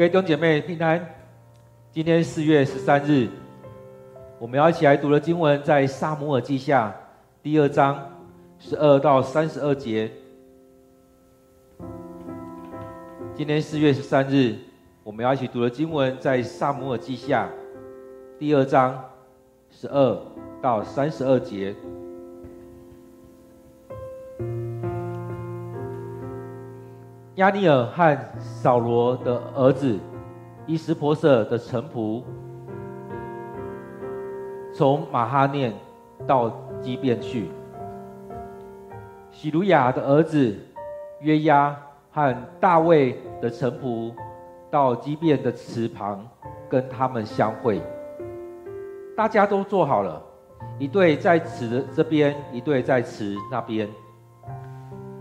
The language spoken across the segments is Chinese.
各位弟兄姐妹平安。今天四月十三日，我们要一起来读的经文在撒母耳记下第二章十二到三十二节。今天四月十三日，我们要一起读的经文在撒母耳记下第二章十二到三十二节。押尼尔和扫罗的儿子伊施波设的臣仆，从马哈念到基遍去。喜鲁雅的儿子约押和大卫的臣仆，到基遍的池旁跟他们相会。大家都坐好了，一队在池的这边，一队在池那边。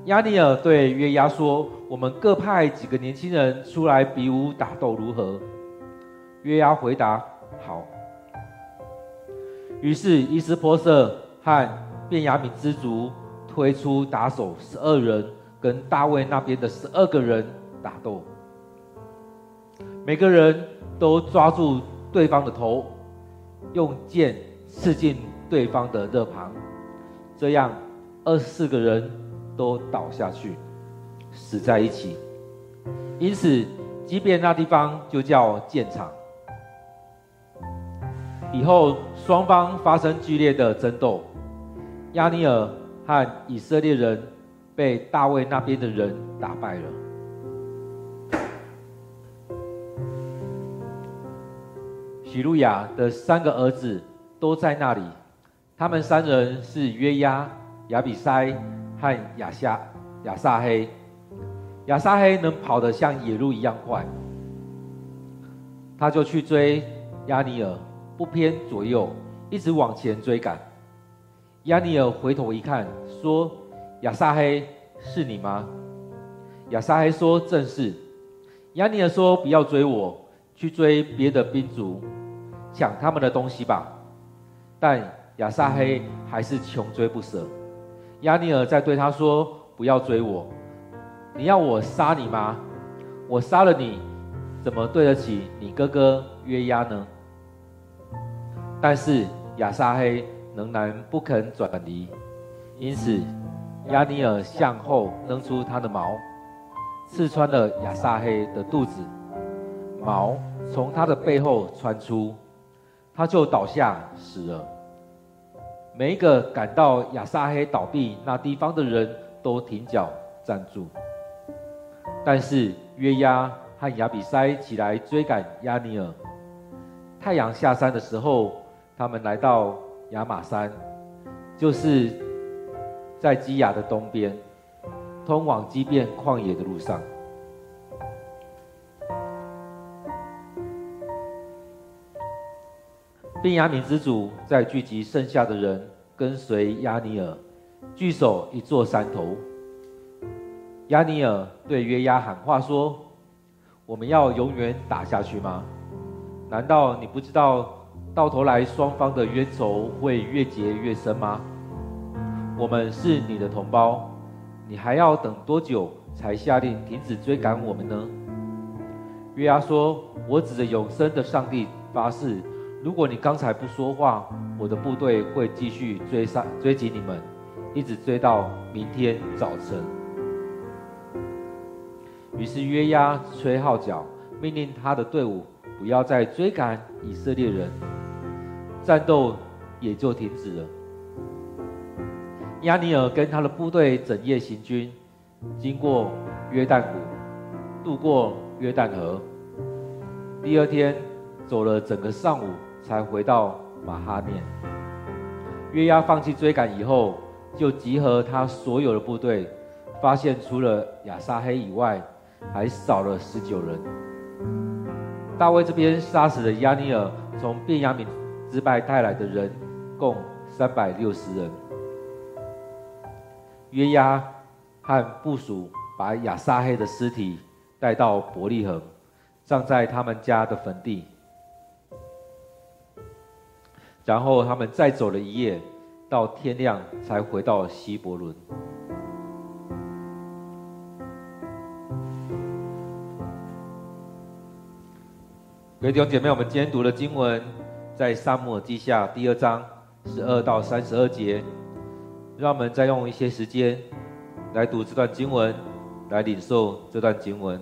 亚尼尔对约押说：“我们各派几个年轻人出来比武打斗，如何？”约押回答：“好。”于是伊斯波瑟和便雅敏之族推出打手十二人，跟大卫那边的十二个人打斗。每个人都抓住对方的头，用剑刺进对方的肋旁，这样二十四个人。都倒下去，死在一起。因此，即便那地方就叫建场。以后，双方发生剧烈的争斗。亚尼尔和以色列人被大卫那边的人打败了。洗鲁雅的三个儿子都在那里，他们三人是约押、亚比筛。和亚夏亚撒黑，亚撒黑能跑得像野鹿一样快，他就去追押尼尔，不偏左右，一直往前追赶。押尼尔回头一看，说：“亚撒黑，是你吗？”亚撒黑说：“正是。”押尼尔说：“不要追我，去追别的兵族，抢他们的东西吧。”但亚撒黑还是穷追不舍。押尼尔在对他说：“不要追我，你要我杀你吗？我杀了你，怎么对得起你哥哥约押呢？”但是亚撒黑仍然不肯转离，因此押尼尔向后扔出他的矛，刺穿了亚撒黑的肚子，矛从他的背后穿出，他就倒下死了。每一个赶到亚撒黑倒闭那地方的人都停脚站住，但是约押和亚比筛起来追赶亚尼尔。太阳下山的时候，他们来到亚玛山，就是在基亚的东边，通往基遍旷野的路上。便雅悯支族在聚集剩下的人，跟随押尼尔，据守一座山头。押尼尔对约押喊话说：“我们要永远打下去吗？难道你不知道，到头来双方的冤仇会越结越深吗？我们是你的同胞，你还要等多久才下令停止追赶我们呢？”约押说：“我指着永生的上帝发誓。”如果你刚才不说话，我的部队会继续追上追击你们，一直追到明天早晨。于是约押吹号角，命令他的队伍不要再追赶以色列人，战斗也就停止了。亚尼尔跟他的部队整夜行军，经过约旦谷，渡过约旦河。第二天走了整个上午。才回到马哈念。约押放弃追赶以后，就集合他所有的部队，发现除了亚撒黑以外，还少了十九人。大卫这边杀死了亚尼尔从便雅悯支派带来的人，共三百六十人。约押和部属把亚撒黑的尸体带到伯利恒，葬在他们家的坟地。然后他们再走了一夜，到天亮才回到希伯伦。各位弟兄姐妹，我们今天读的经文在撒母耳记下第二章十二到三十二节。让我们再用一些时间来读这段经文，来领受这段经文。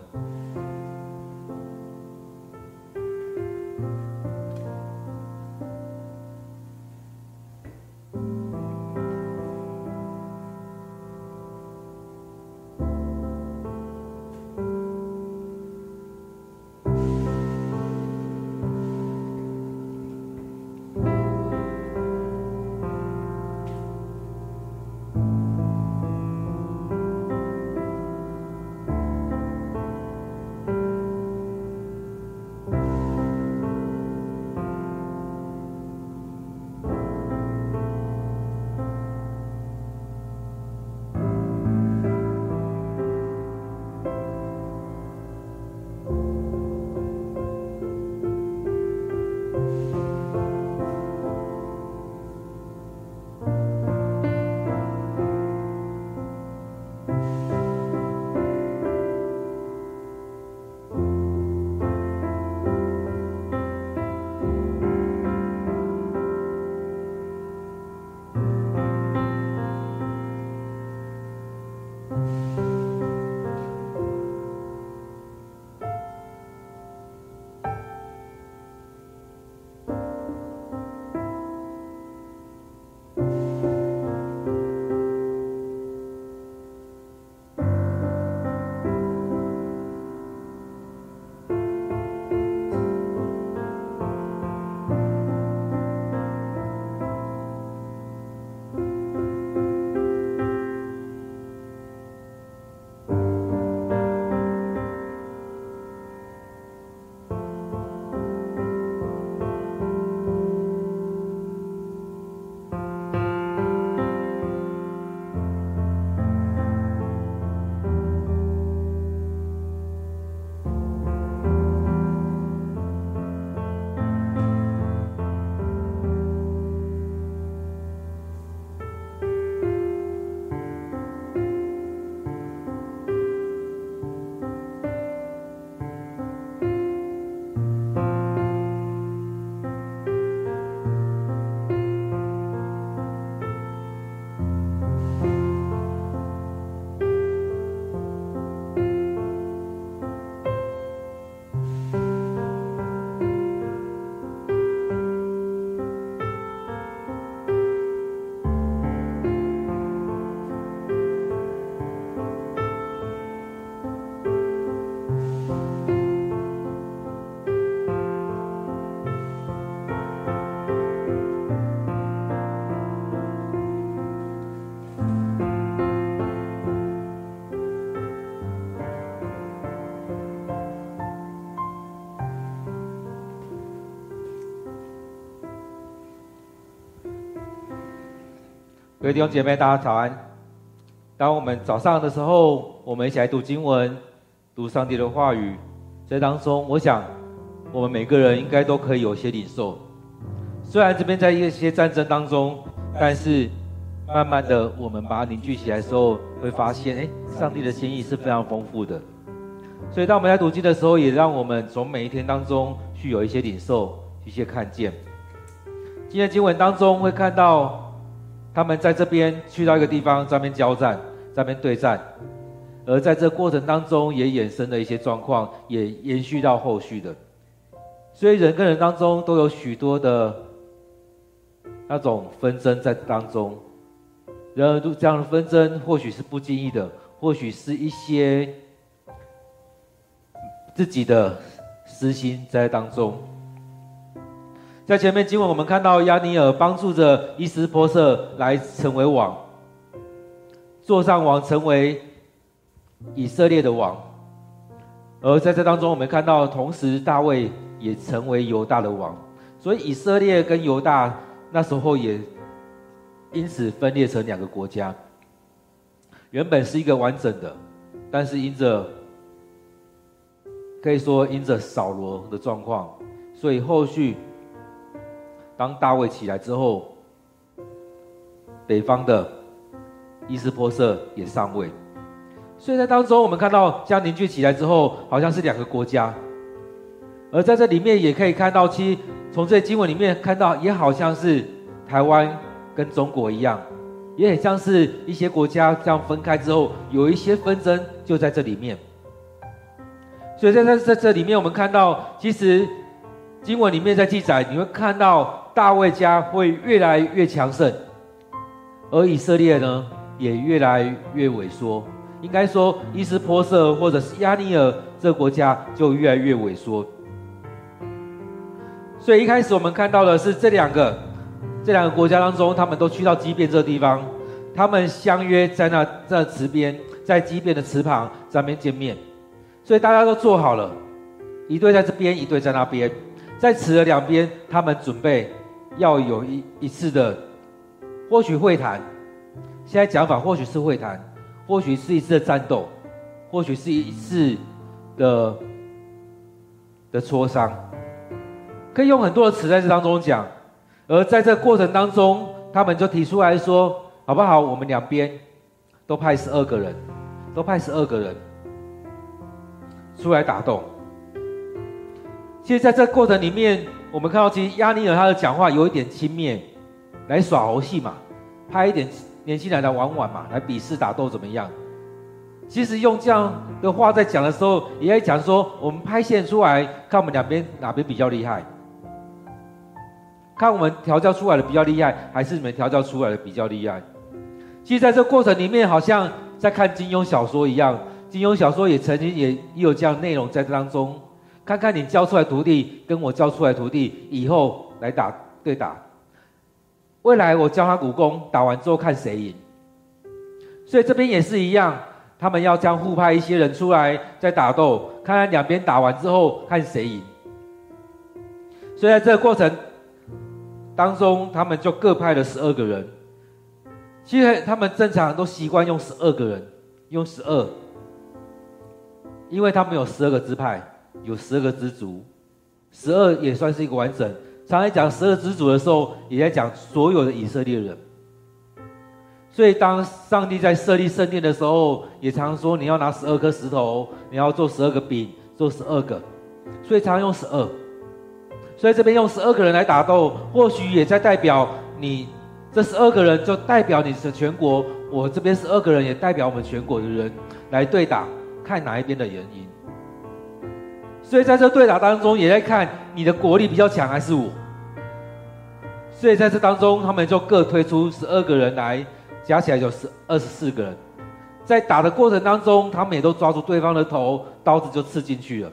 各位弟兄姐妹，大家早安。当我们早上的时候，我们一起来读经文，读上帝的话语。在当中，我想我们每个人应该都可以有些领受。虽然这边在一些战争当中，但是慢慢的，我们把它凝聚起来的时候，会发现，哎，上帝的心意是非常丰富的。所以，当我们在读经的时候，也让我们从每一天当中去有一些领受，一些看见。今天经文当中会看到。他们在这边去到一个地方，在那边交战，在那边对战，而在这过程当中也衍生了一些状况，也延续到后续的。所以人跟人当中都有许多的那种纷争在当中，然而这样的纷争或许是不经意的，或许是一些自己的私心在当中。在前面经文，我们看到亚尼尔帮助着伊斯波设来成为王，坐上王，成为以色列的王。而在这当中，我们看到，同时大卫也成为犹大的王。所以，以色列跟犹大那时候也因此分裂成两个国家。原本是一个完整的，但是因着可以说因着扫罗的状况，所以后续。当大卫起来之后，北方的伊施波设也上位，所以在当中我们看到这样凝聚起来之后，好像是两个国家。而在这里面也可以看到，其实从这经文里面看到，也好像是台湾跟中国一样，也很像是一些国家这样分开之后，有一些纷争就在这里面。所以在在在这里面，我们看到，其实经文里面在记载，你会看到大卫家会越来越强盛，而以色列呢，也越来越萎缩。应该说，伊斯波瑟或者是亚尼尔这个国家就越来越萎缩。所以一开始我们看到的是这两个这两个国家当中，他们都去到基遍这个地方，他们相约在那在池边，在基遍的池旁在那边见面。所以大家都做好了，一队在这边，一队在那边，在池的两边，他们准备要有一一次的，或许会谈。现在讲法或许是会谈。或许是一次的战斗，或许是一次的的磋商，可以用很多的词在这当中讲。而在这过程当中，他们就提出来说：“好不好？我们两边都派十二个人，都派十二个人出来打斗。”其实，在这过程里面，我们看到，其实亚尼尔他的讲话有一点轻蔑，来耍猴戏嘛，派一点。年轻人来玩玩嘛，来比试打斗怎么样？其实用这样的话在讲的时候，也在讲说，我们拍线出来，看我们两边哪边比较厉害，看我们调教出来的比较厉害，还是你们调教出来的比较厉害。其实在这过程里面，好像在看金庸小说一样，金庸小说也曾经也也有这样内容在这当中，看看你教出来徒弟跟我教出来徒弟以后来打对打。未来我教他武功，打完之后看谁赢。所以这边也是一样，他们要将互派一些人出来再打斗，看看两边打完之后看谁赢。所以在这个过程当中，他们就各派了十二个人。其实他们正常都习惯用十二个人，用十二，因为他们有十二个支派，有十二个支族，十二也算是一个完整。常来讲十二支族的时候，也在讲所有的以色列人。所以当上帝在设立圣殿的时候，也常说你要拿十二颗石头，你要做十二个饼，做十二个。所以常用十二。所以这边用十二个人来打斗，或许也在代表你这十二个人就代表你的全国。我这边十二个人也代表我们全国的人来对打，看哪一边的人赢。所以在这对打当中，也在看你的国力比较强还是我。所以在这当中，他们就各推出十二个人来，加起来就是二十四个人。在打的过程当中，他们也都抓住对方的头，刀子就刺进去了。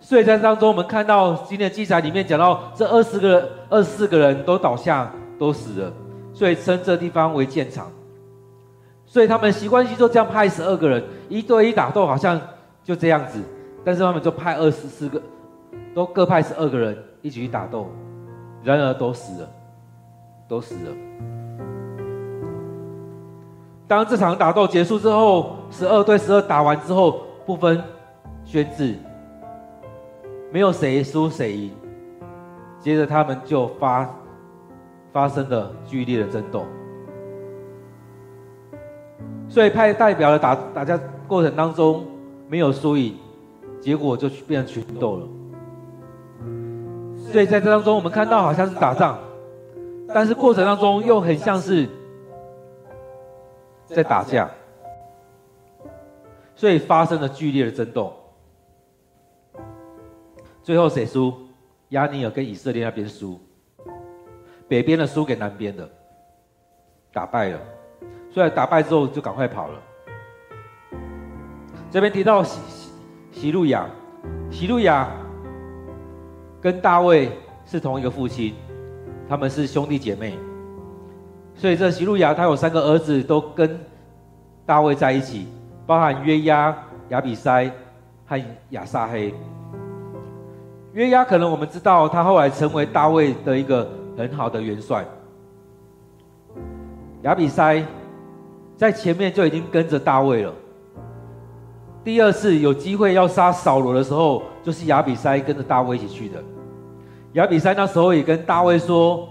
所以在当中，我们看到今天的记载里面讲到，这二十个人、二十四个人都倒下，都死了。所以称这地方为剑场。所以他们习惯性就这样派十二个人一对一打斗，好像就这样子。但是他们就派二十四个，都各派十二个人一起去打斗，然而都死了，都死了。当这场打斗结束之后，十二对十二打完之后，不分轩輊，没有谁输谁赢。接着他们就发发生了剧烈的争斗，所以派代表的打打架过程当中没有输赢。结果就变成群斗了，所以在这当中，我们看到好像是打仗，但是过程当中又很像是在打架，所以发生了剧烈的争斗。最后谁输？亚尼尔跟以色列那边输，北边的输给南边的，打败了。所以打败之后就赶快跑了。这边提到。希路亚，希路亚跟大卫是同一个父亲，他们是兄弟姐妹，所以这希路亚他有三个儿子都跟大卫在一起，包含约押、亚比筛和亚撒黑。约押可能我们知道，他后来成为大卫的一个很好的元帅。亚比筛在前面就已经跟着大卫了。第二次有机会要杀扫罗的时候，就是亚比筛跟着大卫一起去的。亚比筛那时候也跟大卫说：“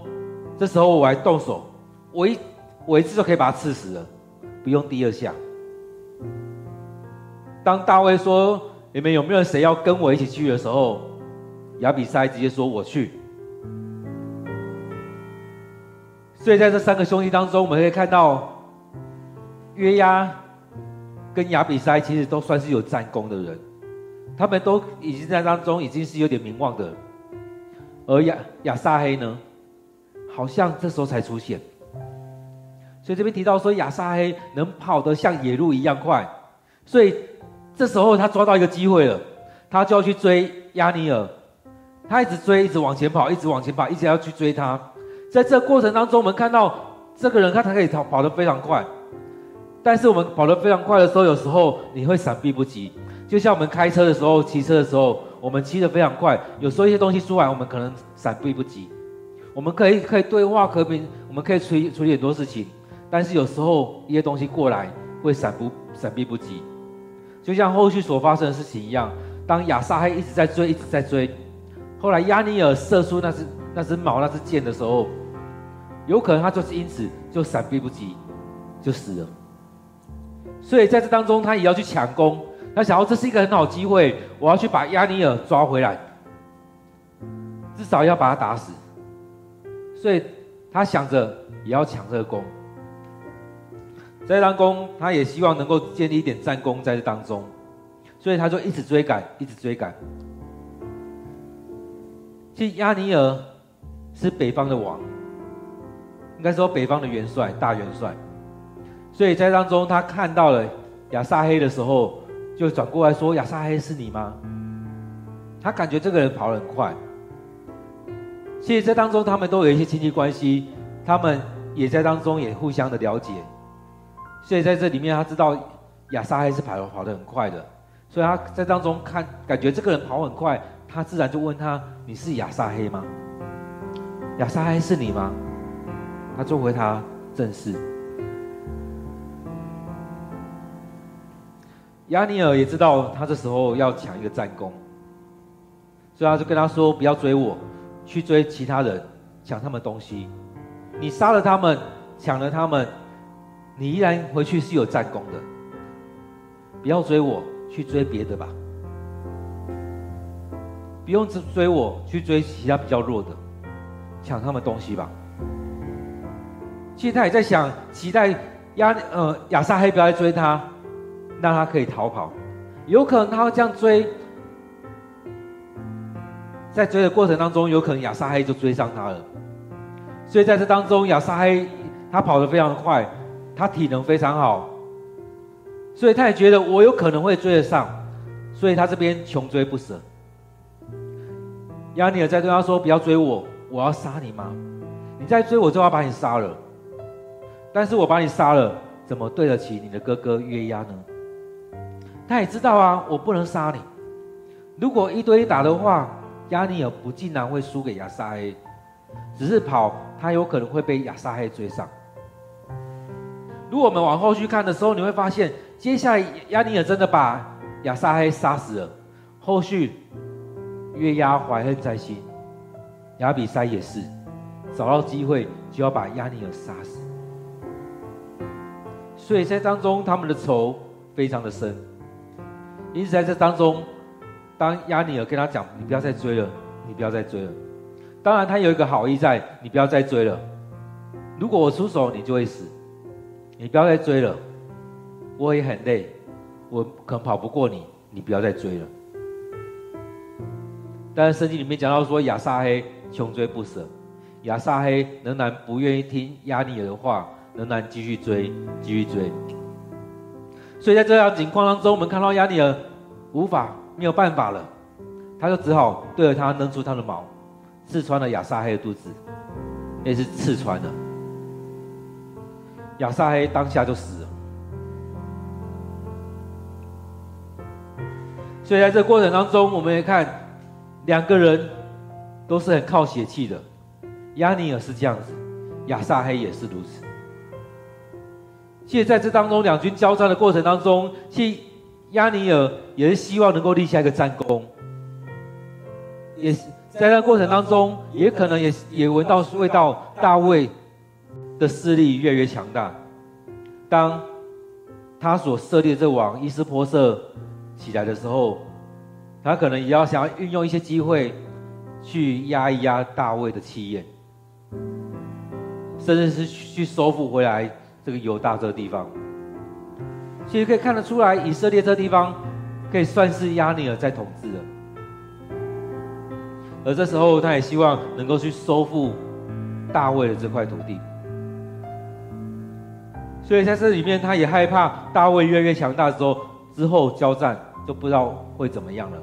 这时候我来动手，我一我一次就可以把他刺死了，不用第二下。”当大卫说：“你们有没有谁要跟我一起去的时候？”亚比筛直接说：“我去。”所以在这三个兄弟当中，我们可以看到约押跟亚比筛其实都算是有战功的人，他们都已经在当中已经是有点名望的，而亚亚撒黑呢，好像这时候才出现。所以这边提到说亚撒黑能跑得像野鹿一样快，所以这时候他抓到一个机会了，他就要去追亚尼尔，他一直追，一直往前跑，一直往前跑，一直要去追他。在这过程当中，我们看到这个人他才可以跑跑得非常快，但是我们跑得非常快的时候，有时候你会闪避不及，就像我们开车的时候、骑车的时候，我们骑得非常快，有时候一些东西出来，我们可能闪避不及。我们可以可以对话和平，我们可以处理处理很多事情。但是有时候一些东西过来会闪不闪避不及，就像后续所发生的事情一样。当亚萨黑一直在追，一直在追，后来亚尼尔射出那只那只矛那只箭的时候，有可能他就是因此就闪避不及，就死了。所以在这当中，他也要去抢攻，他想要这是一个很好机会，我要去把亚尼尔抓回来，至少要把他打死。所以他想着也要抢这个功。在当中，他也希望能够建立一点战功在这当中，所以他就一直追赶，一直追赶。其实亚尼尔是北方的王，应该说北方的元帅、大元帅，所以在当中他看到了亚撒黑的时候，就转过来说：“亚撒黑是你吗？”他感觉这个人跑得很快。其实，在当中他们都有一些亲戚关系，他们也在当中也互相的了解。所以在这里面，他知道亚撒黑是跑跑得很快的，所以他在当中看，感觉这个人跑很快，他自然就问他：“你是亚撒黑吗？亚撒黑是你吗？”他就回他：“正是。”押尼尔也知道他这时候要抢一个战功，所以他就跟他说：“不要追我，去追其他人，抢他们东西。你杀了他们，抢了他们。”你依然回去是有战功的，不要追我，去追别的吧。不用追我，去追其他比较弱的，抢他们东西吧。其实他也在想，期待亚呃亚撒黑不要来追他，让他可以逃跑。有可能他会这样追，在追的过程当中，有可能亚撒黑就追上他了。所以在这当中，亚撒黑他跑得非常快。他体能非常好，所以他也觉得我有可能会追得上，所以他这边穷追不舍。押尼尔在对他说：“不要追我，我要杀你吗？你再追我就要把你杀了。但是我把你杀了，怎么对得起你的哥哥约押呢？”他也知道啊，我不能杀你。如果一对一打的话，押尼尔不尽然会输给亚撒黑，只是跑，他有可能会被亚撒黑追上。如果我们往后去看的时候，你会发现，接下来押尼尔真的把亚撒黑杀死了。后续月牙怀恨在心，亚比塞也是找到机会就要把押尼尔杀死。所以在当中，他们的仇非常的深。因此在这当中，当押尼珥跟他讲：“你不要再追了，你不要再追了。”当然，他有一个好意在：“你不要再追了。如果我出手，你就会死。”你不要再追了，我也很累，我可能跑不过你，你不要再追了。但是圣经里面讲到说，亚撒黑穷追不舍，亚撒黑仍然不愿意听押尼珥的话，仍然继续追，继续追。所以在这样情况当中，我们看到押尼尔无法没有办法了，他就只好对着他扔出他的矛，刺穿了亚撒黑的肚子，也是刺穿了。亚撒黑当下就死了，所以在这过程当中，我们也看两个人都是很靠血气的，押尼尔是这样子，亚撒黑也是如此。其实在这当中，两军交战的过程当中，其实押尼尔也是希望能够立下一个战功，也是在那过程当中，也可能也也闻到味道大卫的势力越来越强大。当他所设立的这王伊斯波设起来的时候，他可能也要想要运用一些机会去压一压大卫的气焰，甚至是去收复回来这个犹大这个地方。其实可以看得出来，以色列这个地方可以算是押尼珥在统治的。而这时候，他也希望能够去收复大卫的这块土地。所以在这里面，他也害怕大卫越来越强大的时候，之后交战就不知道会怎么样了。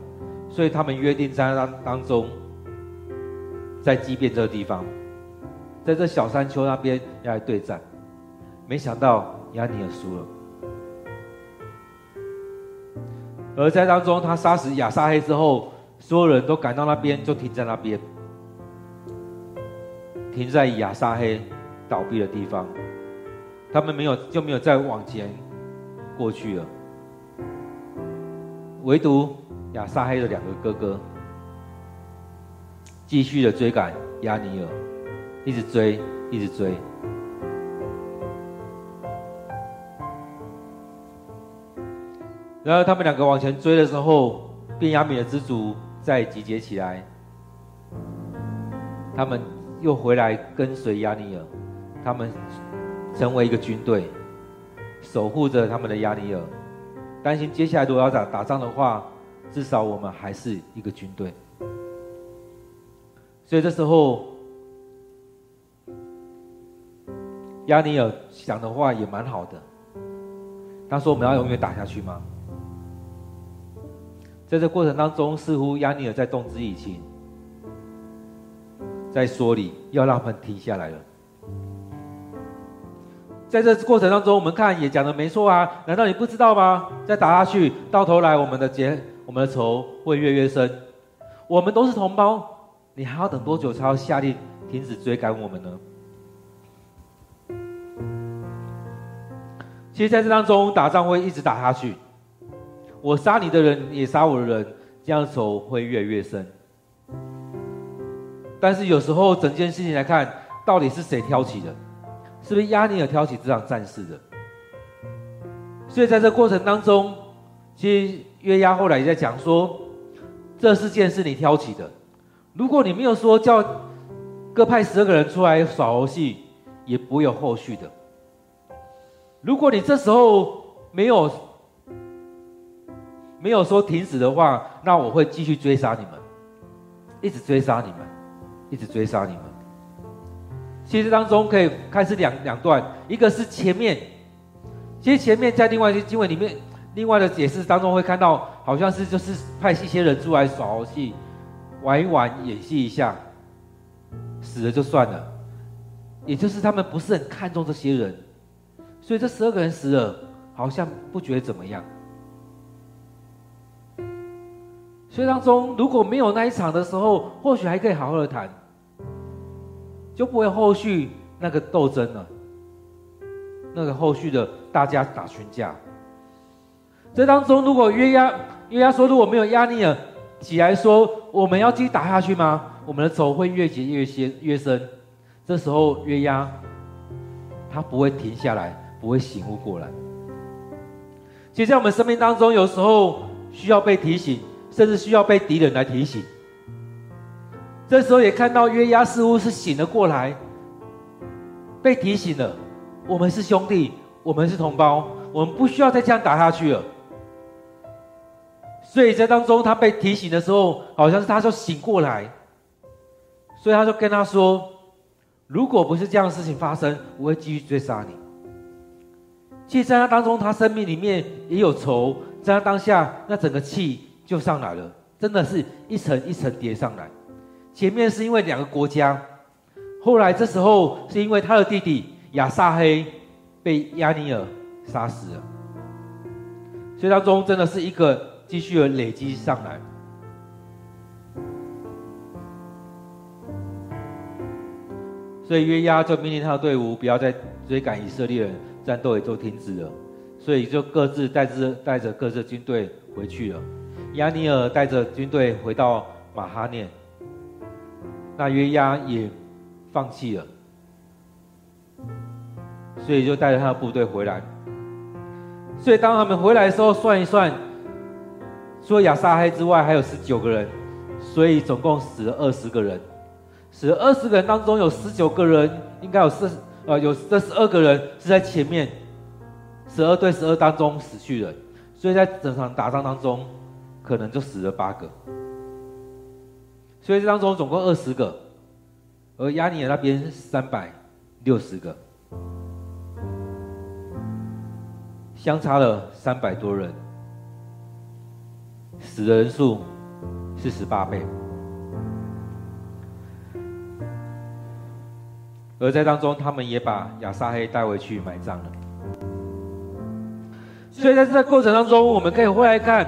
所以他们约定在当当中，在基遍这个地方，在这小山丘那边要来对战。没想到押尼尔输了。而在当中，他杀死亚撒黑之后，所有人都赶到那边，就停在那边，停在亚撒黑倒闭的地方。他们没有，就没有再往前过去了。唯独亚撒黑的两个哥哥，继续的追赶押尼尔，一直追，一直追。然后他们两个往前追的时候，便雅米的支族再集结起来，他们又回来跟随亚尼尔，他们成为一个军队，守护着他们的亚尼尔，担心接下来如果要打打仗的话，至少我们还是一个军队。所以这时候，亚尼尔想的话也蛮好的，他说：“我们要永远打下去吗？”在这过程当中，似乎押尼珥在动之以情，在说理要让他们停下来了。在这过程当中，我们看也讲的没错啊，难道你不知道吗？再打下去，到头来我们的结，我们的仇会越越深。我们都是同胞，你还要等多久才要下令停止追赶我们呢？其实，在这当中，打仗会一直打下去。我杀你的人，也杀我的人，这样仇会越来越深。但是有时候整件事情来看，到底是谁挑起的？是不是押尼珥挑起这场战事的？所以在这过程当中，其实约押后来也在讲说，这事件是你挑起的。如果你没有说叫各派十二个人出来耍游戏，也不会有后续的。如果你这时候没有。没有说停止的话，那我会继续追杀你们，一直追杀你们，一直追杀你们。其实当中可以看是两两段，一个是前面，其实前面在另外一些经文里面，另外的解释当中会看到，好像是就是派一些人出来耍猴戏，玩一玩，演戏一下，死了就算了，也就是他们不是很看重这些人，所以这十二个人死了，好像不觉得怎么样。所以当中如果没有那一场的时候，或许还可以好好的谈，就不会后续那个斗争了，那个后续的大家打群架。这当中如果约押约押说，如果没有压力了起来说，我们要继续打下去吗？我们的仇会越结越深越深。这时候约押他不会停下来，不会醒悟过来。其实，在我们生命当中，有时候需要被提醒。甚至需要被敌人来提醒。这时候也看到约押似乎是醒了过来，被提醒了。我们是兄弟，我们是同胞，我们不需要再这样打下去了。所以在当中他被提醒的时候，好像是他就醒过来，所以他就跟他说：“如果不是这样的事情发生，我会继续追杀你。”其实，在他当中，他生命里面也有仇，在他当下那整个气。就上来了，真的是一层一层叠上来。前面是因为两个国家，后来这时候是因为他的弟弟亚撒黑被亚尼尔杀死了，所以当中真的是一个继续的累积上来。所以约押就命令他的队伍不要再追赶以色列人，战斗也就停止了，所以就各自带着带着各自军队回去了。押尼尔带着军队回到马哈念，那约押也放弃了，所以就带着他的部队回来。所以当他们回来的时候，算一算，除了亚撒黑之外，还有十九个人，所以总共死了二十个人。死了二十个人当中，有十九个人，应该有四呃有这十二个人是在前面，十二对十二当中死去的，所以在整场打仗当中，可能就死了八个。所以这当中总共二十个，而亚尼尔那边三百六十个，相差了三百多人，死的人数是十八倍。而在当中，他们也把亚撒黑带回去埋葬了。所以在这个过程当中，我们可以回来看，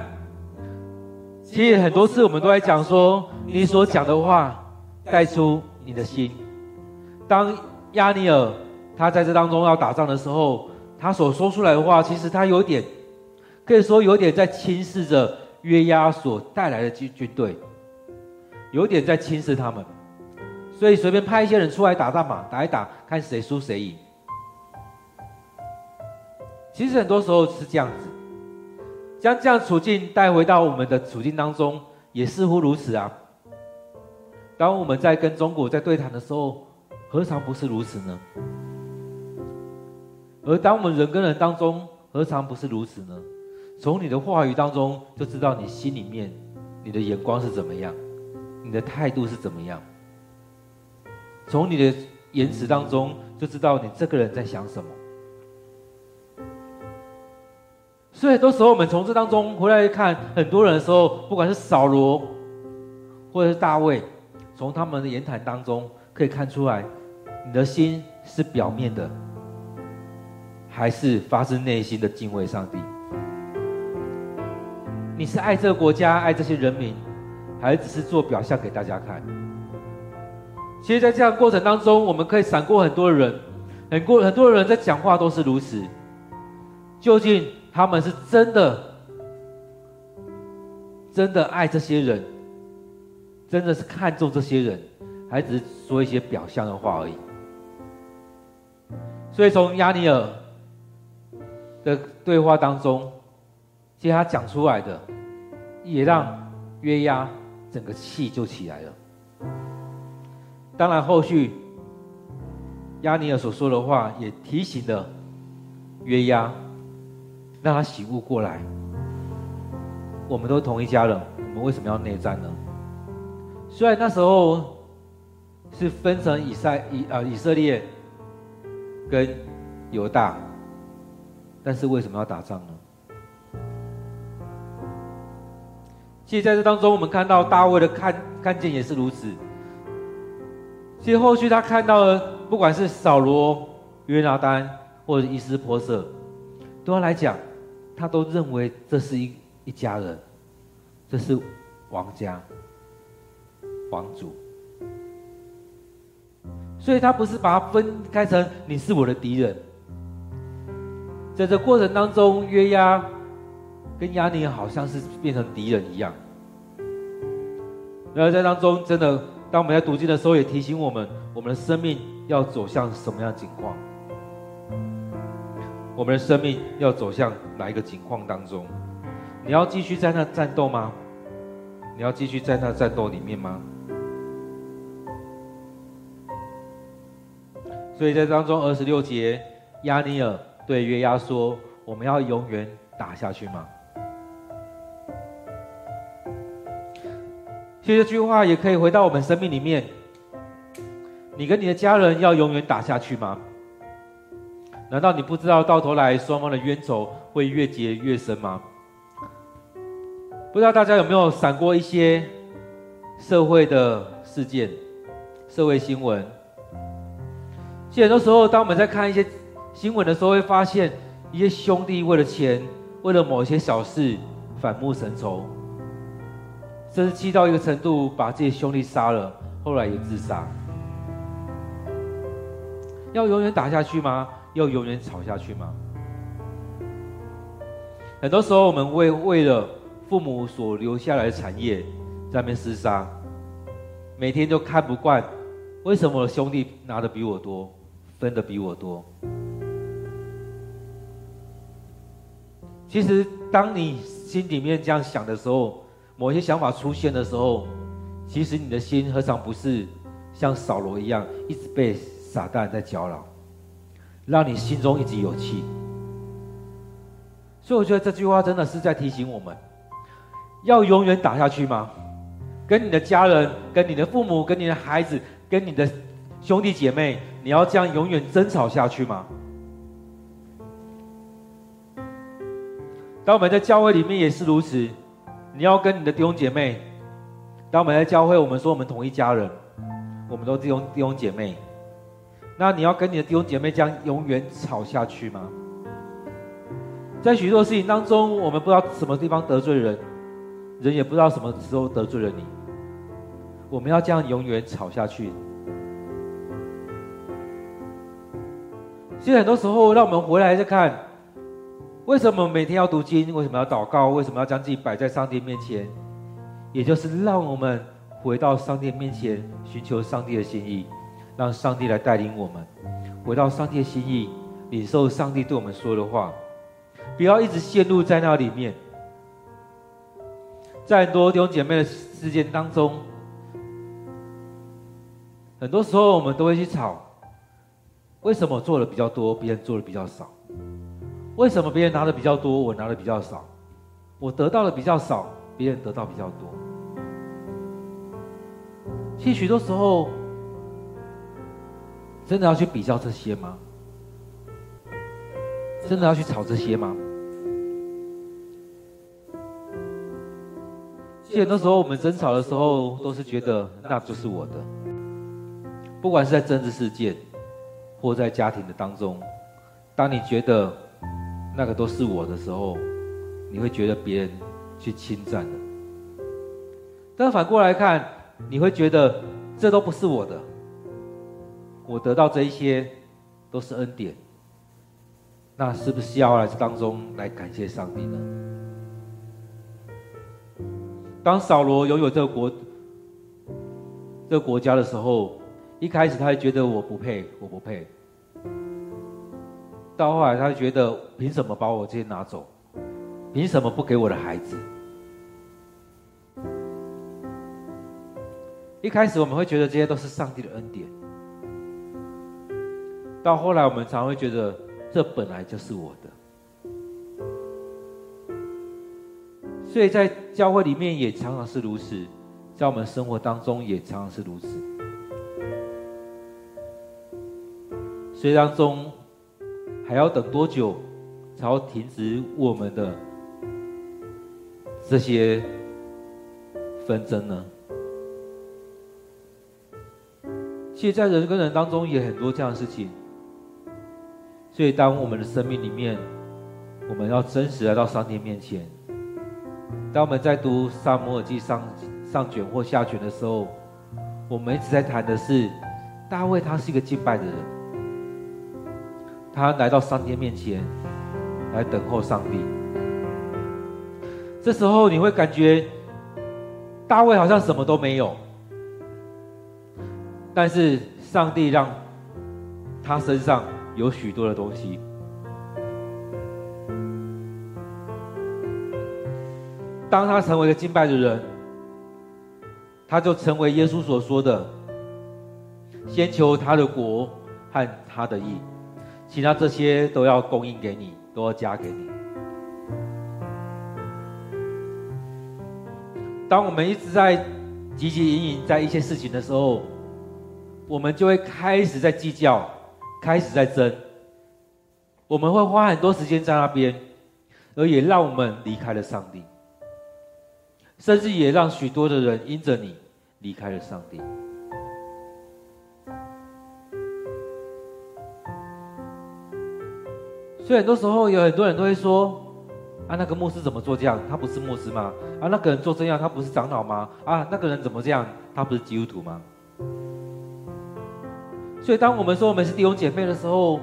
其实很多次我们都在讲说，你所讲的话带出你的心。当亚尼尔他在这当中要打仗的时候，他所说出来的话，其实他有点可以说有点在轻视着约押所带来的军军队，有点在轻视他们。所以随便派一些人出来打仗嘛，打一打，看谁输谁赢。其实很多时候是这样子，将这样处境带回到我们的处境当中，也似乎如此啊。当我们在跟中国在对谈的时候，何尝不是如此呢？而当我们人跟人当中，何尝不是如此呢？从你的话语当中就知道你心里面，你的眼光是怎么样，你的态度是怎么样。从你的言辞当中就知道你这个人在想什么。所以很多时候我们从这当中回来看很多人的时候，不管是扫罗或者是大卫，从他们的言谈当中可以看出来，你的心是表面的，还是发自内心的敬畏上帝？你是爱这个国家、爱这些人民，还是只是做表象给大家看？其实，在这样的过程当中，我们可以闪过很多人，很过很多人在讲话都是如此。究竟他们是真的、真的爱这些人，真的是看重这些人，还只是说一些表象的话而已？所以，从亚尼尔的对话当中，其实他讲出来的，也让约押整个气就起来了。当然，后续亚尼尔所说的话也提醒了约押，让他醒悟过来。我们都同一家人，我们为什么要内战呢？虽然那时候是分成以赛以啊以色列跟犹大，但是为什么要打仗呢？其实在这当中，我们看到大卫的看看见也是如此。其实后续他看到了，不管是扫罗、约拿单或者伊施波设，对他来讲，他都认为这是一一家人，这是王家、王族，所以他不是把它分开成你是我的敌人。在这过程当中，约押跟亚尼好像是变成敌人一样，然后在当中真的。当我们在读经的时候，也提醒我们，我们的生命要走向什么样的境况？我们的生命要走向哪一个境况当中？你要继续在那战斗吗？你要继续在那战斗里面吗？所以在当中二十六节，亚尼尔对约押说：“我们要永远打下去吗？”其实这句话也可以回到我们生命里面。你跟你的家人要永远打下去吗？难道你不知道到头来双方的冤仇会越结越深吗？不知道大家有没有闪过一些社会的事件、社会新闻？其实很多时候，当我们在看一些新闻的时候，会发现一些兄弟为了钱，为了某一些小事反目成仇。甚至气到一个程度，把自己兄弟杀了，后来也自杀。要永远打下去吗？要永远吵下去吗？很多时候，我们为为了父母所留下来的产业，在那边厮杀，每天都看不惯，为什么我兄弟拿的比我多，分的比我多？其实，当你心里面这样想的时候，某些想法出现的时候，其实你的心何尝不是像扫罗一样，一直被撒旦在搅扰，让你心中一直有气。所以我觉得这句话真的是在提醒我们，要永远打下去吗？跟你的家人、跟你的父母、跟你的孩子、跟你的兄弟姐妹，你要这样永远争吵下去吗？当我们在教会里面也是如此，你要跟你的弟兄姐妹，当我们在教会，我们说我们同一家人，我们都弟兄弟兄姐妹，那你要跟你的弟兄姐妹这样永远吵下去吗？在许多事情当中，我们不知道什么地方得罪人，人也不知道什么时候得罪了你。我们要这样永远吵下去。其实很多时候，让我们回来再看，为什么每天要读经？为什么要祷告？为什么要将自己摆在上帝面前？也就是让我们回到上帝面前，寻求上帝的心意，让上帝来带领我们，回到上帝的心意，领受上帝对我们说的话。不要一直陷入在那里面，在很多弟兄姐妹的事件当中，很多时候我们都会去吵：为什么做的比较多，别人做的比较少？为什么别人拿的比较多，我拿的比较少？我得到的比较少，别人得到比较多？其实许多时候，真的要去比较这些吗？真的要去吵这些吗？其实很多时候我们争吵的时候，都是觉得那就是我的。不管是在政治事件，或在家庭的当中，当你觉得那个都是我的时候，你会觉得别人去侵占了。但反过来看，你会觉得这都不是我的，我得到这一些都是恩典。那是不是要来这当中来感谢上帝呢？当扫罗拥有这个国、这个国家的时候，一开始他会觉得我不配，我不配。到后来，他觉得凭什么把我这些拿走？凭什么不给我的孩子？一开始我们会觉得这些都是上帝的恩典。到后来，我们常会觉得。这本来就是我的，所以在教会里面也常常是如此，在我们生活当中也常常是如此。所以当中还要等多久才要停止我们的这些纷争呢？其实，在人跟人当中也很多这样的事情。所以，当我们的生命里面，我们要真实来到上帝面前。当我们在读撒母耳记上上卷或下卷的时候，我们一直在谈的是大卫，他是一个敬拜的人，他来到上帝面前来等候上帝。这时候你会感觉大卫好像什么都没有，但是上帝让他身上。有许多的东西。当他成为了敬拜的人，他就成为耶稣所说的：“先求他的国和他的义，其他这些都要供应给你，都要加给你。”当我们一直在汲汲营营在一些事情的时候，我们就会开始在计较。开始在争，我们会花很多时间在那边，而也让我们离开了上帝，甚至也让许多的人因着你离开了上帝。所以很多时候有很多人都会说：“啊，那个牧师怎么做这样？他不是牧师吗？啊，那个人做这样，他不是长老吗？啊，那个人怎么这样？他不是基督徒吗？”所以，当我们说我们是弟兄姐妹的时候，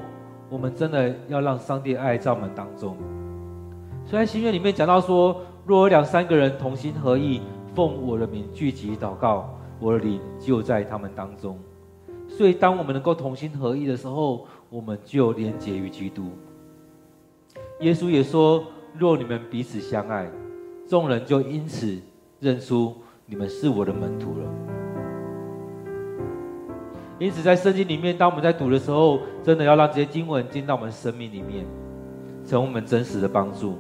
我们真的要让上帝爱在我们当中。所以在新约里面讲到说，若有两三个人同心合意，奉我的名聚集祷告，我的灵就在他们当中。所以，当我们能够同心合意的时候，我们就连结于基督。耶稣也说：若你们彼此相爱，众人就因此认出你们是我的门徒了。因此，在圣经里面，当我们在读的时候，真的要让这些经文进到我们生命里面，成为我们真实的帮助，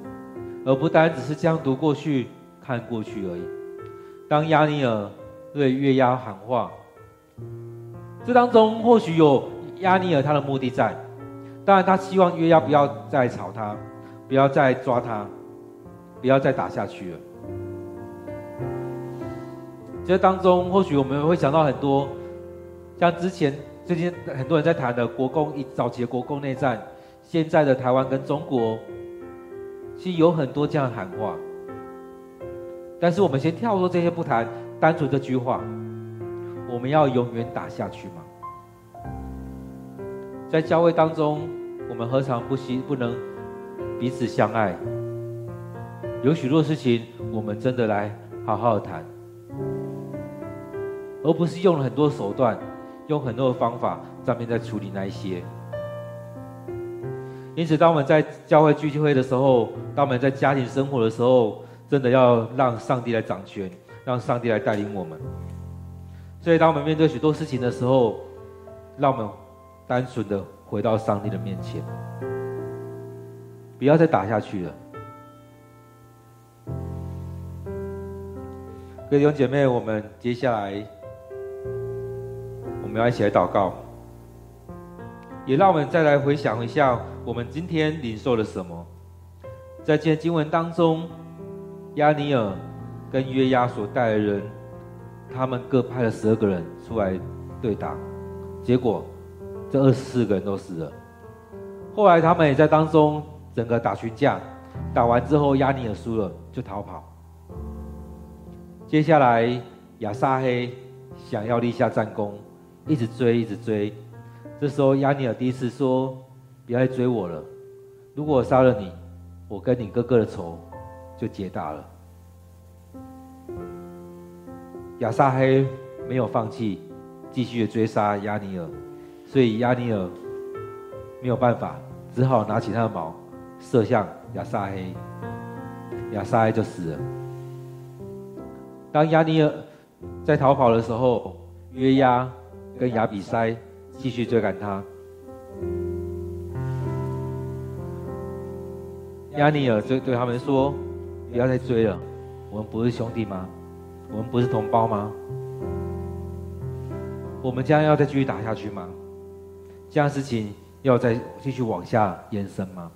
而不单只是这样读过去、看过去而已。当押尼尔对约押喊话，这当中或许有押尼尔他的目的在，当然他希望约押不要再吵他，不要再抓他，不要再打下去了。这当中或许我们会想到很多。像之前最近很多人在谈的国共一早期的国共内战，现在的台湾跟中国，其实有很多这样的喊话。但是我们先跳过这些不谈，单纯这句话，我们要永远打下去吗？在教会当中，我们何尝不惜不能彼此相爱？有许多事情，我们真的来好好的谈，而不是用了很多手段。用很多的方法上面在处理那一些，因此，当我们在教会聚会的时候，当我们在家庭生活的时候，真的要让上帝来掌权，让上帝来带领我们。所以，当我们面对许多事情的时候，让我们单纯的回到上帝的面前，不要再打下去了。各位弟兄姐妹，我们接下来。我们要一起来祷告，也让我们再来回想一下，我们今天领受了什么。在今天经文当中，亚尼尔跟约押所带的人，他们各派了十二个人出来对打，结果这二十四个人都死了。后来他们也在当中整个打群架，打完之后亚尼尔输了就逃跑。接下来亚撒黑想要立下战功。一直追，一直追。这时候，押尼尔第一次说：“不要再追我了。如果我杀了你，我跟你哥哥的仇就结大了。”亚撒黑没有放弃，继续追杀押尼尔，所以押尼尔没有办法，只好拿起他的矛射向亚撒黑，亚撒黑就死了。当押尼尔在逃跑的时候，约押。跟亚比筛继续追赶他，押尼尔就对他们说：“不要再追了，我们不是兄弟吗？我们不是同胞吗？我们将要再继续打下去吗？这样事情要再继续往下延伸吗？”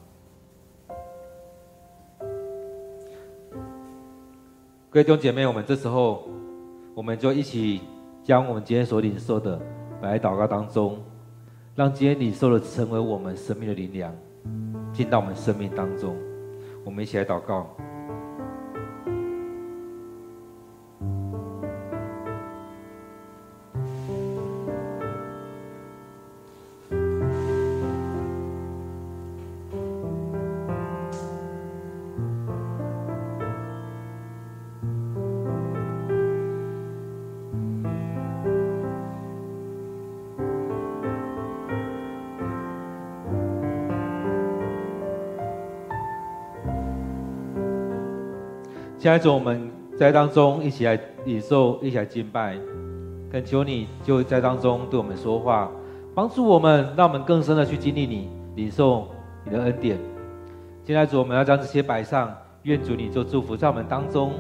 各位弟兄姐妹，我们这时候我们就一起。将我们今天所领受的来祷告当中，让今天你受的成为我们生命的灵粮，进到我们生命当中。我们一起来祷告。现在，主我们在当中一起来领受，一起来敬拜，恳求你就在当中对我们说话，帮助我们，让我们更深的去经历你，领受你的恩典。现在，主我们要将这些摆上，愿主你就祝福在我们当中。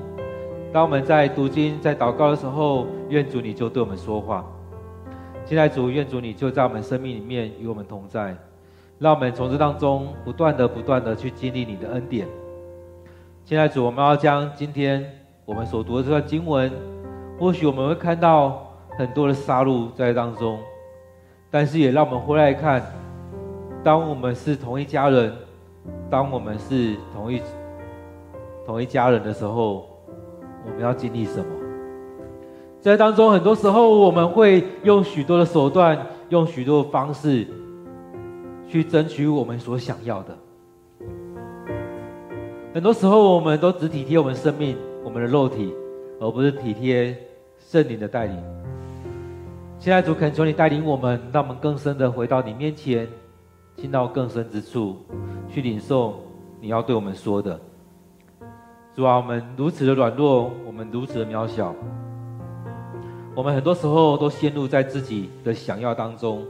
当我们在读经、在祷告的时候，愿主你就对我们说话。现在，主愿主你就在我们生命里面与我们同在，让我们从这当中不断的、不断的去经历你的恩典。现在主，我们要将今天我们所读的这段经文，或许我们会看到很多的杀戮在当中，但是也让我们回来看，当我们是同一家人，当我们是同一同一家人的时候，我们要经历什么？在当中，很多时候我们会用许多的手段，用许多的方式，去争取我们所想要的。很多时候，我们都只体贴我们生命、我们的肉体，而不是体贴圣灵的带领。现在主恳求你带领我们，让我们更深的回到你面前，进到更深之处，去领受你要对我们说的。主啊，我们如此的软弱，我们如此的渺小，我们很多时候都陷入在自己的想要当中，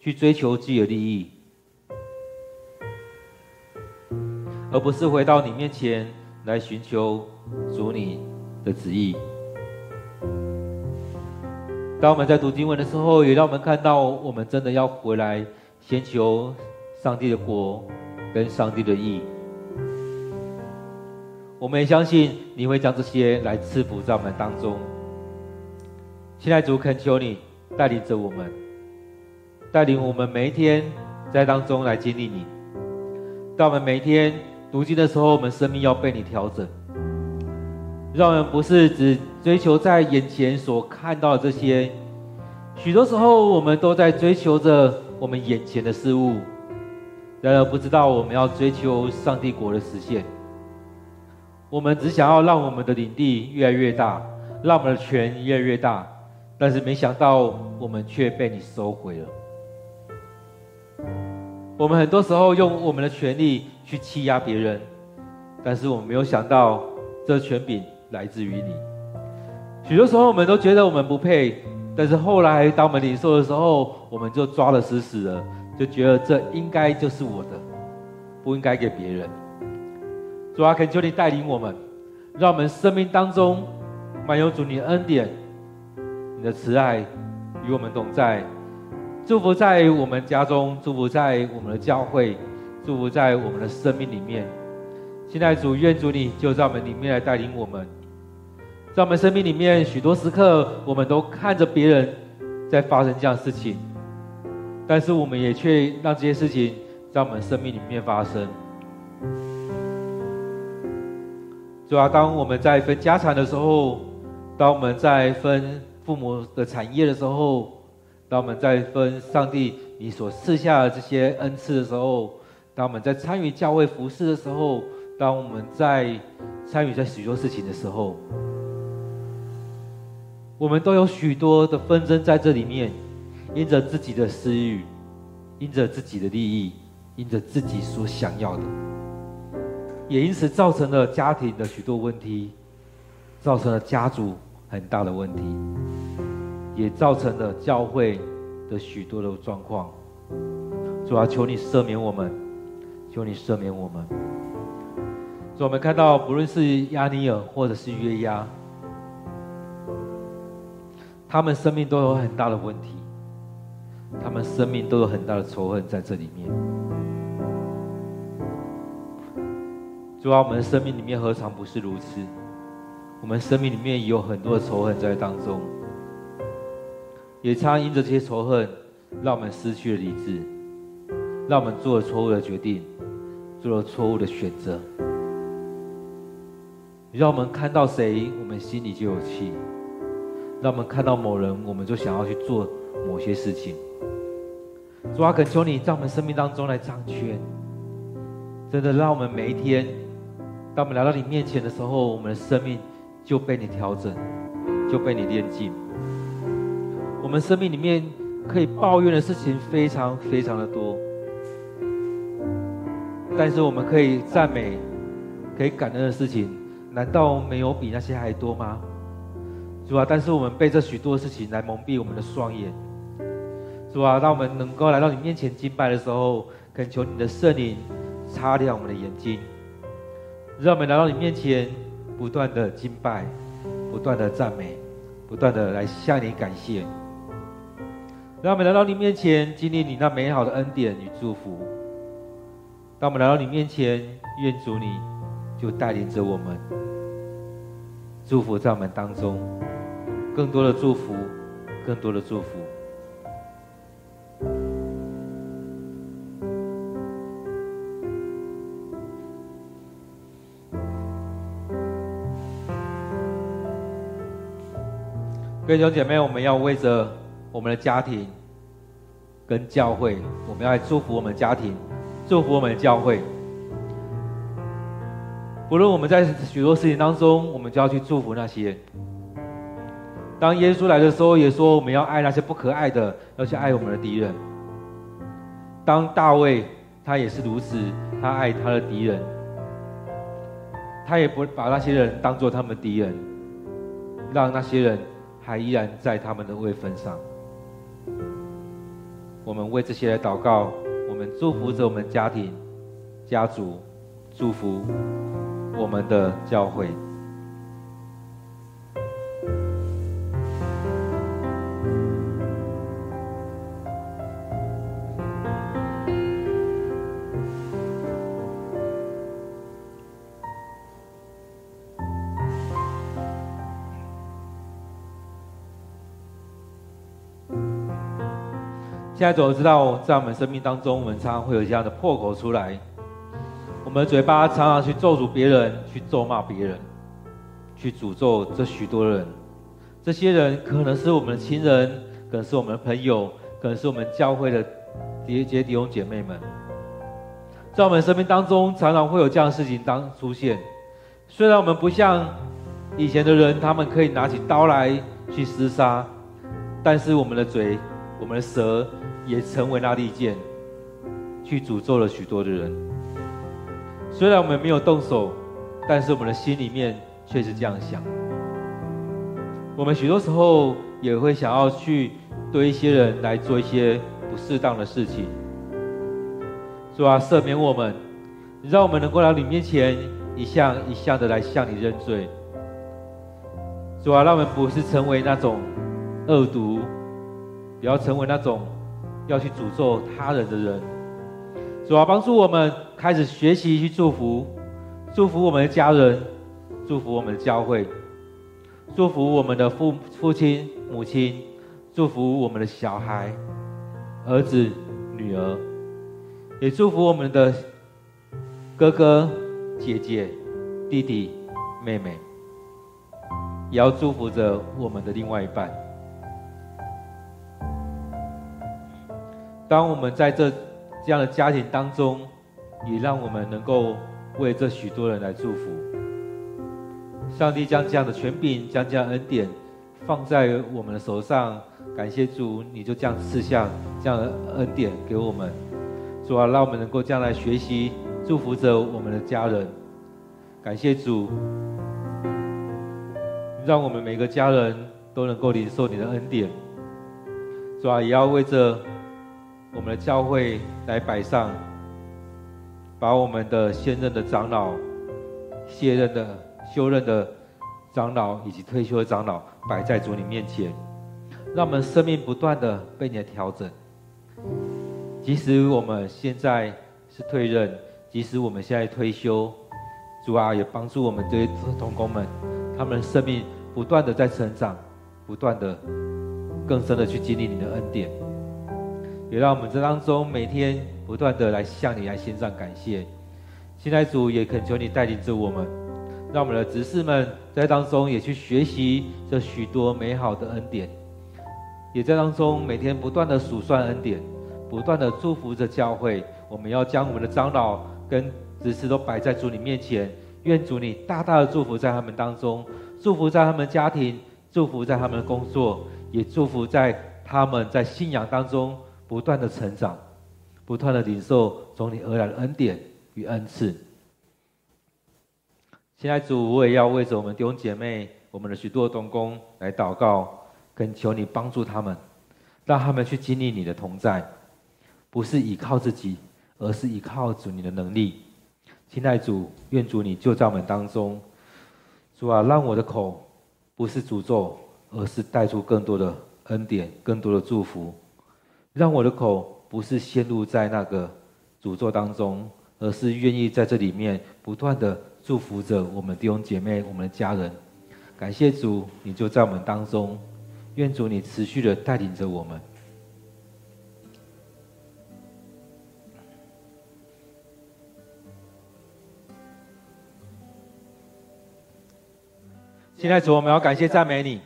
去追求自己的利益，而不是回到你面前来寻求主你的旨意。当我们在读经文的时候，也让我们看到，我们真的要回来，先求上帝的国跟上帝的义。我们也相信你会将这些来赐福在我们当中。现在主，恳求你带领着我们，带领我们每一天在当中来经历你。当我们每一天读经的时候，我们生命要被你调整，让我们不是只追求在眼前所看到的这些。许多时候，我们都在追求着我们眼前的事物，然而不知道我们要追求上帝国的实现。我们只想要让我们的领地越来越大，让我们的权越来越大。但是没想到，我们却被你收回了。我们很多时候用我们的权力去欺压别人，但是我们没有想到，这权柄来自于你。许多时候，我们都觉得我们不配，但是后来当我们领受的时候，我们就抓得死死的，就觉得这应该就是我的，不应该给别人。主啊，恳求你带领我们，让我们生命当中满有主你的恩典。你的慈爱与我们同在，祝福在我们家中，祝福在我们的教会，祝福在我们的生命里面。现在主，愿主你就在我们里面来带领我们，在我们生命里面，许多时刻我们都看着别人在发生这样的事情，但是我们也却让这些事情在我们生命里面发生。主啊，当我们在分家产的时候，当我们在分。父母的产业的时候，当我们在分上帝你所赐下的这些恩赐的时候，当我们在参与教会服事的时候，当我们在参与在许多事情的时候，我们都有许多的纷争在这里面，因着自己的私欲，因着自己的利益，因着自己所想要的，也因此造成了家庭的许多问题，造成了家族。很大的问题，也造成了教会的许多的状况。主啊，求你赦免我们，求你赦免我们。主，我们看到不论是亚尼尔或者是约押，他们生命都有很大的问题，他们生命都有很大的仇恨在这里面。主啊，我们的生命里面何尝不是如此？我们生命里面有很多的仇恨在当中，也常因着这些仇恨，让我们失去了理智，让我们做了错误的决定，做了错误的选择，让我们看到谁，我们心里就有气；让我们看到某人，我们就想要去做某些事情。主啊，恳求你在我们生命当中来掌权，真的让我们每一天，当我们来到你面前的时候，我们的生命。就被你调整，就被你炼净。我们生命里面可以抱怨的事情非常非常的多，但是我们可以赞美、可以感恩的事情，难道没有比那些还多吗？主啊，但是我们被这许多事情来蒙蔽我们的双眼。主啊，当我们能够来到你面前敬拜的时候，恳求你的圣灵擦亮我们的眼睛，让我们来到你面前。不断的敬拜，不断的赞美，不断的来向你感谢，让我们来到你面前，经历你那美好的恩典与祝福。当我们来到你面前，愿主你就带领着我们，祝福在我们当中，更多的祝福，更多的祝福。各位弟兄姐妹，我们要为着我们的家庭跟教会，我们要来祝福我们家庭，祝福我们的教会。不论我们在许多事情当中，我们就要去祝福那些。当耶稣来的时候，也说我们要爱那些不可爱的，要去爱我们的敌人。当大卫他也是如此，他爱他的敌人，他也不把那些人当做他们的敌人，让那些人。还依然在他们的位分上。我们为这些来祷告，我们祝福着我们家庭、家族，祝福我们的教会。现在主知道，在我们生命当中，我们常常会有这样的破口出来。我们的嘴巴常常去咒诅别人，去咒骂别人，去诅咒这许多人。这些人可能是我们的亲人，可能是我们的朋友，可能是我们教会的弟兄弟兄姐妹们。在我们生命当中，常常会有这样的事情当出现。虽然我们不像以前的人，他们可以拿起刀来去厮杀，但是我们的嘴，我们的蛇。也成为那利剑，去诅咒了许多的人。虽然我们没有动手，但是我们的心里面却是这样想。我们许多时候也会想要去对一些人来做一些不适当的事情。主啊，赦免我们，让我们能够来你面前一项一项的来向你认罪。主啊，让我们不是成为那种恶毒，不要成为那种。要去诅咒他人的人，主啊，帮助我们开始学习去祝福，祝福我们的家人，祝福我们的教会，祝福我们的父父亲母亲，祝福我们的小孩、儿子、女儿，也祝福我们的哥哥、姐姐、弟弟、妹妹，也要祝福着我们的另外一半。当我们在这这样的家庭当中，也让我们能够为这许多人来祝福。上帝将这样的权柄、将这样的恩典放在我们的手上，感谢主，你就这样赐下这样的恩典给我们。主啊，让我们能够这样来学习，祝福着我们的家人。感谢主，让我们每个家人都能够领受你的恩典。主啊，也要为这。我们的教会来摆上，把我们的现任的长老、卸任的、休任的长老以及退休的长老摆在主你面前，让我们生命不断的被你的调整。即使我们现在是退任，即使我们现在退休，主啊，也帮助我们这些同工们，他们的生命不断的在成长，不断的更深的去经历你的恩典。也让我们这当中每天不断的来向你来献上感谢，现在主也恳求你带领着我们，让我们的执事们在当中也去学习这许多美好的恩典，也在当中每天不断的数算恩典，不断的祝福着教会。我们要将我们的长老跟执事都摆在主你面前，愿主你大大的祝福在他们当中，祝福在他们家庭，祝福在他们的工作，也祝福在他们在信仰当中。不断的成长，不断的领受从你而来的恩典与恩赐。现在主，我也要为着我们弟兄姐妹、我们的许多同工来祷告，恳求你帮助他们，让他们去经历你的同在，不是依靠自己，而是依靠主你的能力。亲爱主，愿主你就在我们当中，主啊，让我的口不是诅咒，而是带出更多的恩典、更多的祝福。让我的口不是陷入在那个诅咒当中，而是愿意在这里面不断的祝福着我们弟兄姐妹、我们的家人。感谢主，你就在我们当中，愿主你持续的带领着我们。现在主，我们要感谢赞美你。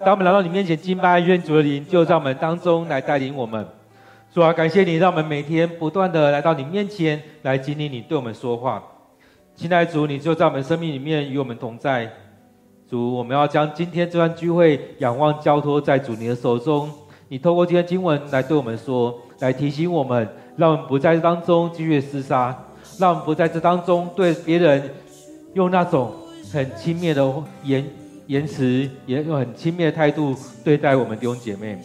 当我们来到你面前敬拜，愿主的灵就在我们当中来带领我们。主啊，感谢你，让我们每天不断的来到你面前来经历你对我们说话。亲爱的主，你就在我们生命里面与我们同在。主，我们要将今天这段聚会仰望交托在主你的手中。你透过今天经文来对我们说，来提醒我们，让我们不在这当中继续厮杀，让我们不在这当中对别人用那种很轻蔑的言言辞，也有很轻蔑的态度对待我们弟兄姐妹。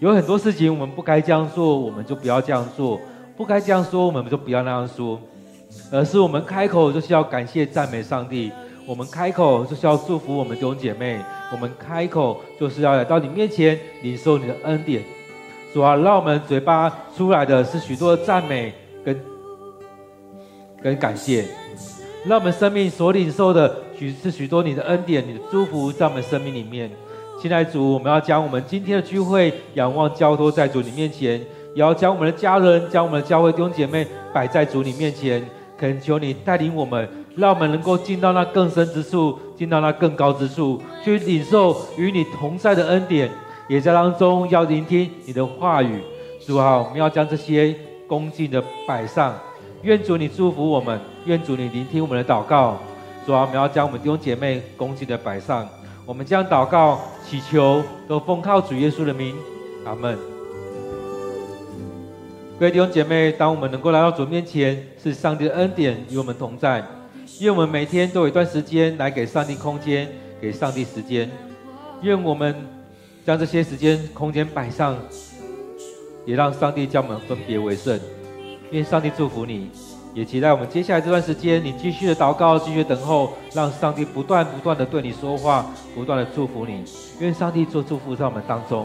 有很多事情我们不该这样做，我们就不要这样做；不该这样说，我们就不要那样说。而是我们开口就是要感谢赞美上帝，我们开口就是要祝福我们弟兄姐妹，我们开口就是要来到你面前领受你的恩典。主啊，让我们嘴巴出来的是许多的赞美跟跟感谢，让我们生命所领受的许是许多你的恩典、你的祝福在我们生命里面。亲爱主，我们要将我们今天的聚会仰望交托在主你面前，也要将我们的家人、将我们的教会弟兄姐妹摆在主你面前，恳求你带领我们，让我们能够进到那更深之处，进到那更高之处，去领受与你同在的恩典，也在当中要聆听你的话语。主啊，我们要将这些恭敬的摆上，愿主你祝福我们，愿主你聆听我们的祷告。主啊，我们要将我们弟兄姐妹恭敬的摆上。我们将祷告、祈求都奉靠主耶稣的名，阿门。各位弟兄姐妹，当我们能够来到主面前，是上帝的恩典与我们同在。愿我们每天都有一段时间来给上帝空间，给上帝时间。愿我们将这些时间、空间摆上，也让上帝将我们分别为圣。愿上帝祝福你。也期待我们接下来这段时间，你继续的祷告，继续等候，让上帝不断不断的对你说话，不断的祝福你。愿上帝做祝福在我们当中。